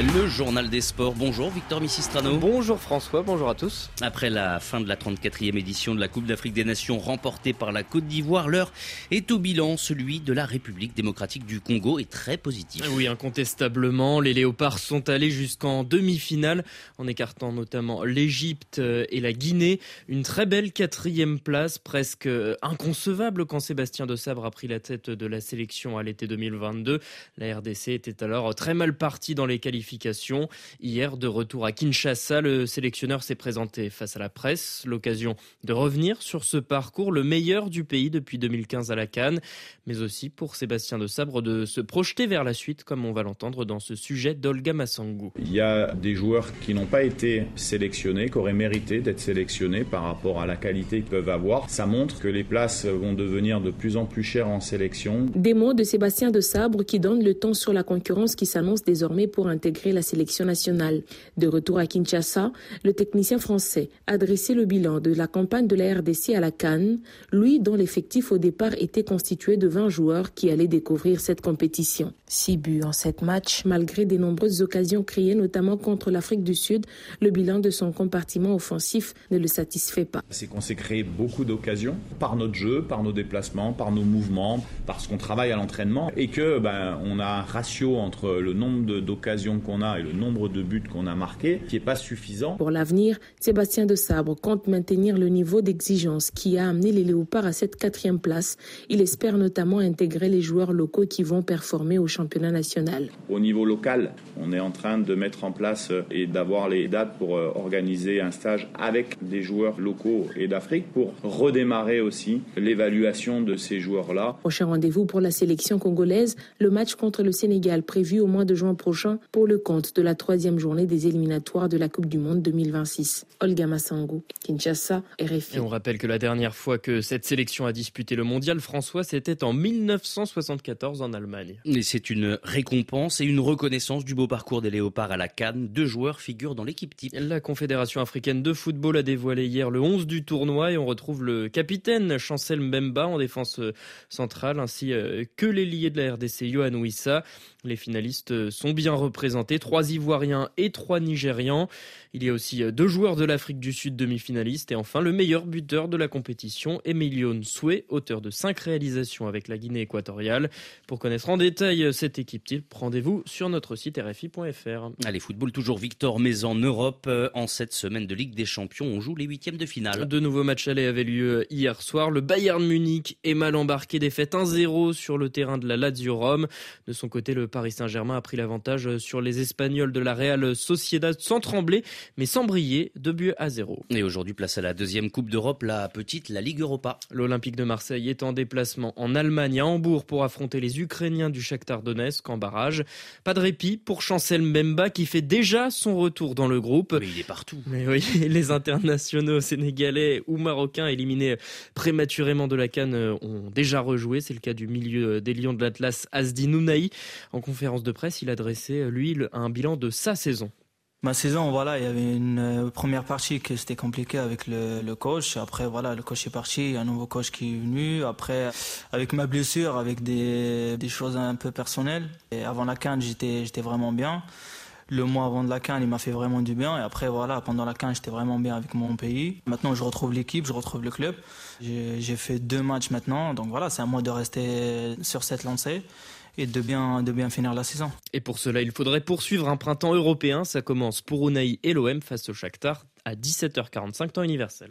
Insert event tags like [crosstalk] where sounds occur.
Le journal des sports. Bonjour Victor Missistrano. Bonjour François, bonjour à tous. Après la fin de la 34e édition de la Coupe d'Afrique des Nations remportée par la Côte d'Ivoire, l'heure est au bilan. Celui de la République démocratique du Congo est très positif. Oui, incontestablement. Les Léopards sont allés jusqu'en demi-finale en écartant notamment l'Égypte et la Guinée. Une très belle quatrième place, presque inconcevable quand Sébastien de Sabre a pris la tête de la sélection à l'été 2022. La RDC était alors très mal partie dans les qualifications. Hier, de retour à Kinshasa, le sélectionneur s'est présenté face à la presse. L'occasion de revenir sur ce parcours, le meilleur du pays depuis 2015 à la Cannes, mais aussi pour Sébastien de Sabre de se projeter vers la suite, comme on va l'entendre dans ce sujet d'Olga Massangou. Il y a des joueurs qui n'ont pas été sélectionnés, qui auraient mérité d'être sélectionnés par rapport à la qualité qu'ils peuvent avoir. Ça montre que les places vont devenir de plus en plus chères en sélection. Des mots de Sébastien de Sabre qui donne le ton sur la concurrence qui s'annonce désormais pour intégrer la sélection nationale. De retour à Kinshasa, le technicien français a dressé le bilan de la campagne de la RDC à la Cannes, lui dont l'effectif au départ était constitué de 20 joueurs qui allaient découvrir cette compétition. Six buts en sept matchs, malgré de nombreuses occasions créées notamment contre l'Afrique du Sud, le bilan de son compartiment offensif ne le satisfait pas. C'est qu'on s'est créé beaucoup d'occasions par notre jeu, par nos déplacements, par nos mouvements, parce qu'on travaille à l'entraînement et que ben, on a un ratio entre le nombre d'occasions qu'on a et le nombre de buts qu'on a marqués qui n'est pas suffisant. Pour l'avenir, Sébastien de Sabre compte maintenir le niveau d'exigence qui a amené les Léopards à cette quatrième place. Il espère notamment intégrer les joueurs locaux qui vont performer au championnat national. Au niveau local, on est en train de mettre en place et d'avoir les dates pour euh, organiser un stage avec des joueurs locaux et d'Afrique pour redémarrer aussi l'évaluation de ces joueurs-là. Prochain rendez-vous pour la sélection congolaise, le match contre le Sénégal prévu au mois de juin prochain pour le compte de la troisième journée des éliminatoires de la Coupe du Monde 2026. Olga Massango, Kinshasa, RFI. Et on rappelle que la dernière fois que cette sélection a disputé le mondial, François, c'était en 1974 en Allemagne. Et c'est une récompense et une reconnaissance du beau parcours des Léopards à la Cannes. Deux joueurs figurent dans l'équipe type. La Confédération africaine de football a dévoilé hier le 11 du tournoi et on retrouve le capitaine Chancel Mbemba en défense centrale ainsi euh, que l'ailier de la RDC Johan Wissa. Les finalistes sont bien représentés, trois Ivoiriens et trois Nigérians. Il y a aussi deux joueurs de l'Afrique du Sud demi-finalistes et enfin le meilleur buteur de la compétition, Emilio Nsoué, auteur de cinq réalisations avec la Guinée équatoriale. Pour connaître en détail cette équipe type, rendez-vous sur notre site rfi.fr. Allez, football toujours Victor, mais en Europe, en cette semaine de Ligue des Champions, on joue les huitièmes de finale. De nouveaux matchs allés avaient lieu hier soir. Le Bayern Munich est mal embarqué, défaite 1-0 sur le terrain de la Lazio Rome. De son côté, le Paris Saint-Germain a pris l'avantage sur les Espagnols de la Real Sociedad sans trembler, mais sans briller, deux buts à zéro. Et aujourd'hui, place à la deuxième Coupe d'Europe, la petite, la Ligue Europa. L'Olympique de Marseille est en déplacement en Allemagne, à Hambourg, pour affronter les Ukrainiens du Shakhtar Donetsk en barrage. Pas de répit pour Chancel Mbemba qui fait déjà son retour dans le groupe. Mais il est partout. Mais oui, [laughs] les internationaux sénégalais ou marocains éliminés prématurément de la Cannes ont déjà rejoué. C'est le cas du milieu des Lions de l'Atlas, Asdi Nounaï. En conférence de presse, il a dressé, lui, un bilan de sa saison. Ma saison, voilà, il y avait une première partie que c'était compliqué avec le, coach. Après, voilà, le coach est parti, il y a un nouveau coach qui est venu. Après, avec ma blessure, avec des, choses un peu personnelles. Avant la Cannes, j'étais, vraiment bien. Le mois avant de la Cannes, il m'a fait vraiment du bien. Et après, voilà, pendant la Cannes, j'étais vraiment bien avec mon pays. Maintenant, je retrouve l'équipe, je retrouve le club. J'ai fait deux matchs maintenant. Donc voilà, c'est à moi de rester sur cette lancée et de bien, de bien finir la saison. Et pour cela, il faudrait poursuivre un printemps européen. Ça commence pour Unai et l'OM face au Shakhtar à 17h45 temps universel.